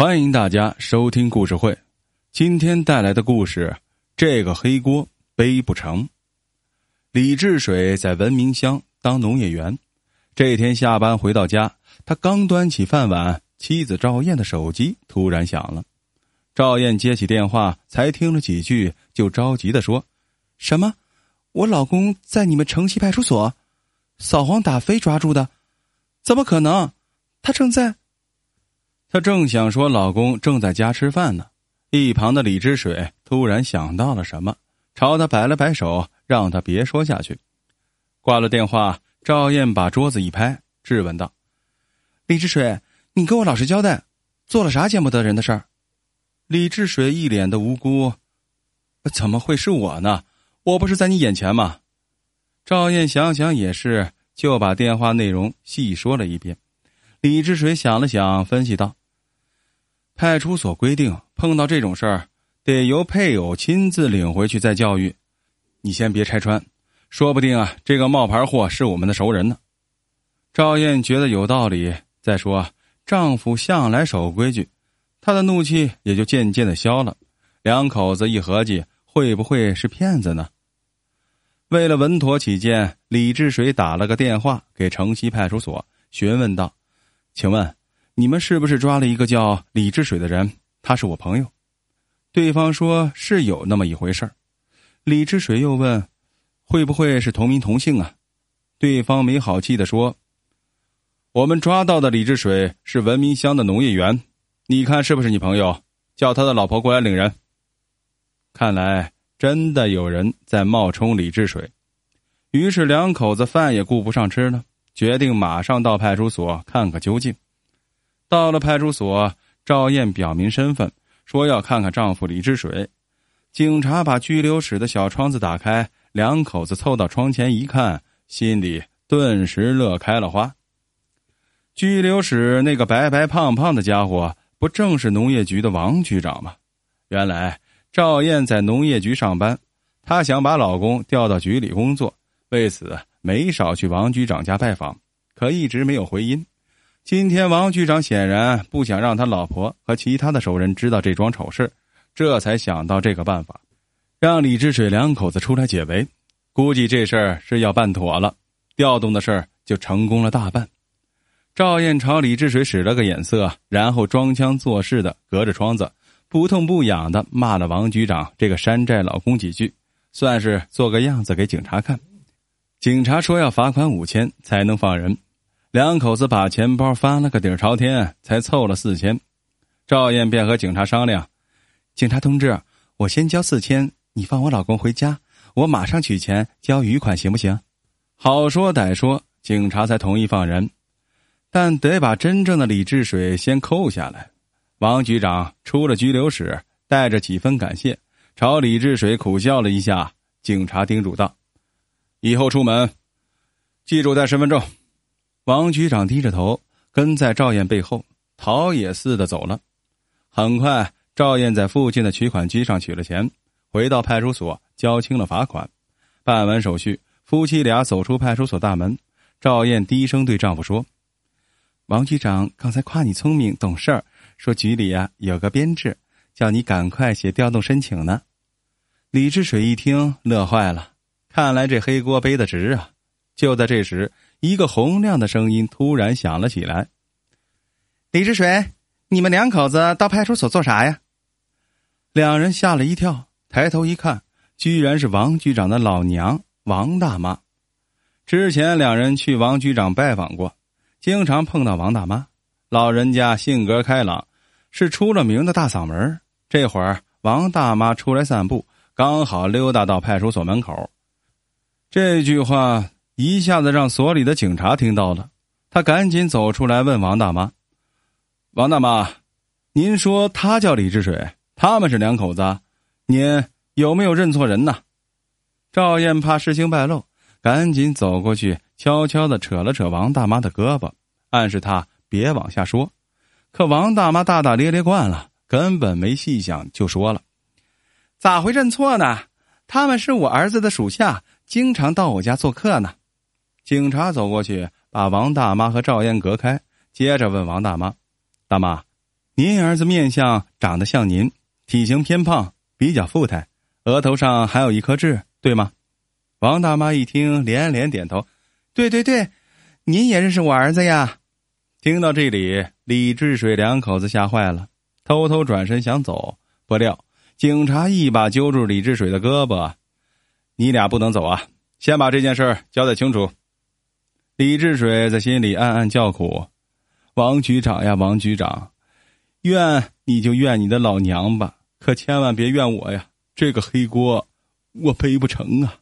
欢迎大家收听故事会。今天带来的故事，这个黑锅背不成。李治水在文明乡当农业员，这天下班回到家，他刚端起饭碗，妻子赵燕的手机突然响了。赵燕接起电话，才听了几句，就着急的说：“什么？我老公在你们城西派出所，扫黄打非抓住的？怎么可能？他正在……”她正想说老公正在家吃饭呢，一旁的李之水突然想到了什么，朝他摆了摆手，让他别说下去。挂了电话，赵燕把桌子一拍，质问道：“李之水，你给我老实交代，做了啥见不得人的事儿？”李志水一脸的无辜：“怎么会是我呢？我不是在你眼前吗？”赵燕想想也是，就把电话内容细说了一遍。李志水想了想，分析道。派出所规定，碰到这种事儿，得由配偶亲自领回去再教育。你先别拆穿，说不定啊，这个冒牌货是我们的熟人呢。赵燕觉得有道理。再说，丈夫向来守规矩，她的怒气也就渐渐的消了。两口子一合计，会不会是骗子呢？为了稳妥起见，李志水打了个电话给城西派出所，询问道：“请问？”你们是不是抓了一个叫李志水的人？他是我朋友。对方说是有那么一回事儿。李志水又问：“会不会是同名同姓啊？”对方没好气的说：“我们抓到的李志水是文明乡的农业员，你看是不是你朋友？叫他的老婆过来领人。”看来真的有人在冒充李志水。于是两口子饭也顾不上吃了，决定马上到派出所看个究竟。到了派出所，赵燕表明身份，说要看看丈夫李治水。警察把拘留室的小窗子打开，两口子凑到窗前一看，心里顿时乐开了花。拘留室那个白白胖胖的家伙，不正是农业局的王局长吗？原来赵燕在农业局上班，她想把老公调到局里工作，为此没少去王局长家拜访，可一直没有回音。今天王局长显然不想让他老婆和其他的熟人知道这桩丑事，这才想到这个办法，让李志水两口子出来解围。估计这事儿是要办妥了，调动的事儿就成功了大半。赵燕朝李志水使了个眼色，然后装腔作势的隔着窗子不痛不痒的骂了王局长这个山寨老公几句，算是做个样子给警察看。警察说要罚款五千才能放人。两口子把钱包翻了个底朝天，才凑了四千。赵燕便和警察商量：“警察同志，我先交四千，你放我老公回家，我马上取钱交余款，行不行？”好说歹说，警察才同意放人，但得把真正的李志水先扣下来。王局长出了拘留室，带着几分感谢，朝李志水苦笑了一下。警察叮嘱道：“以后出门，记住带身份证。”王局长低着头，跟在赵燕背后，逃也似的走了。很快，赵燕在附近的取款机上取了钱，回到派出所交清了罚款，办完手续，夫妻俩走出派出所大门。赵燕低声对丈夫说：“王局长刚才夸你聪明懂事儿，说局里呀有个编制，叫你赶快写调动申请呢。”李志水一听，乐坏了，看来这黑锅背得值啊！就在这时。一个洪亮的声音突然响了起来：“李志水，你们两口子到派出所做啥呀？”两人吓了一跳，抬头一看，居然是王局长的老娘王大妈。之前两人去王局长拜访过，经常碰到王大妈。老人家性格开朗，是出了名的大嗓门。这会儿王大妈出来散步，刚好溜达到派出所门口。这句话。一下子让所里的警察听到了，他赶紧走出来问王大妈：“王大妈，您说他叫李志水，他们是两口子，您有没有认错人呢？”赵燕怕事情败露，赶紧走过去，悄悄的扯了扯王大妈的胳膊，暗示她别往下说。可王大妈大大咧咧惯了，根本没细想，就说了：“咋会认错呢？他们是我儿子的属下，经常到我家做客呢。”警察走过去，把王大妈和赵燕隔开，接着问王大妈：“大妈，您儿子面相长得像您，体型偏胖，比较富态，额头上还有一颗痣，对吗？”王大妈一听，连连点头：“对对对，您也认识我儿子呀。”听到这里，李志水两口子吓坏了，偷偷转身想走，不料警察一把揪住李志水的胳膊：“你俩不能走啊，先把这件事交代清楚。”李治水在心里暗暗叫苦：“王局长呀，王局长，怨你就怨你的老娘吧，可千万别怨我呀，这个黑锅我背不成啊。”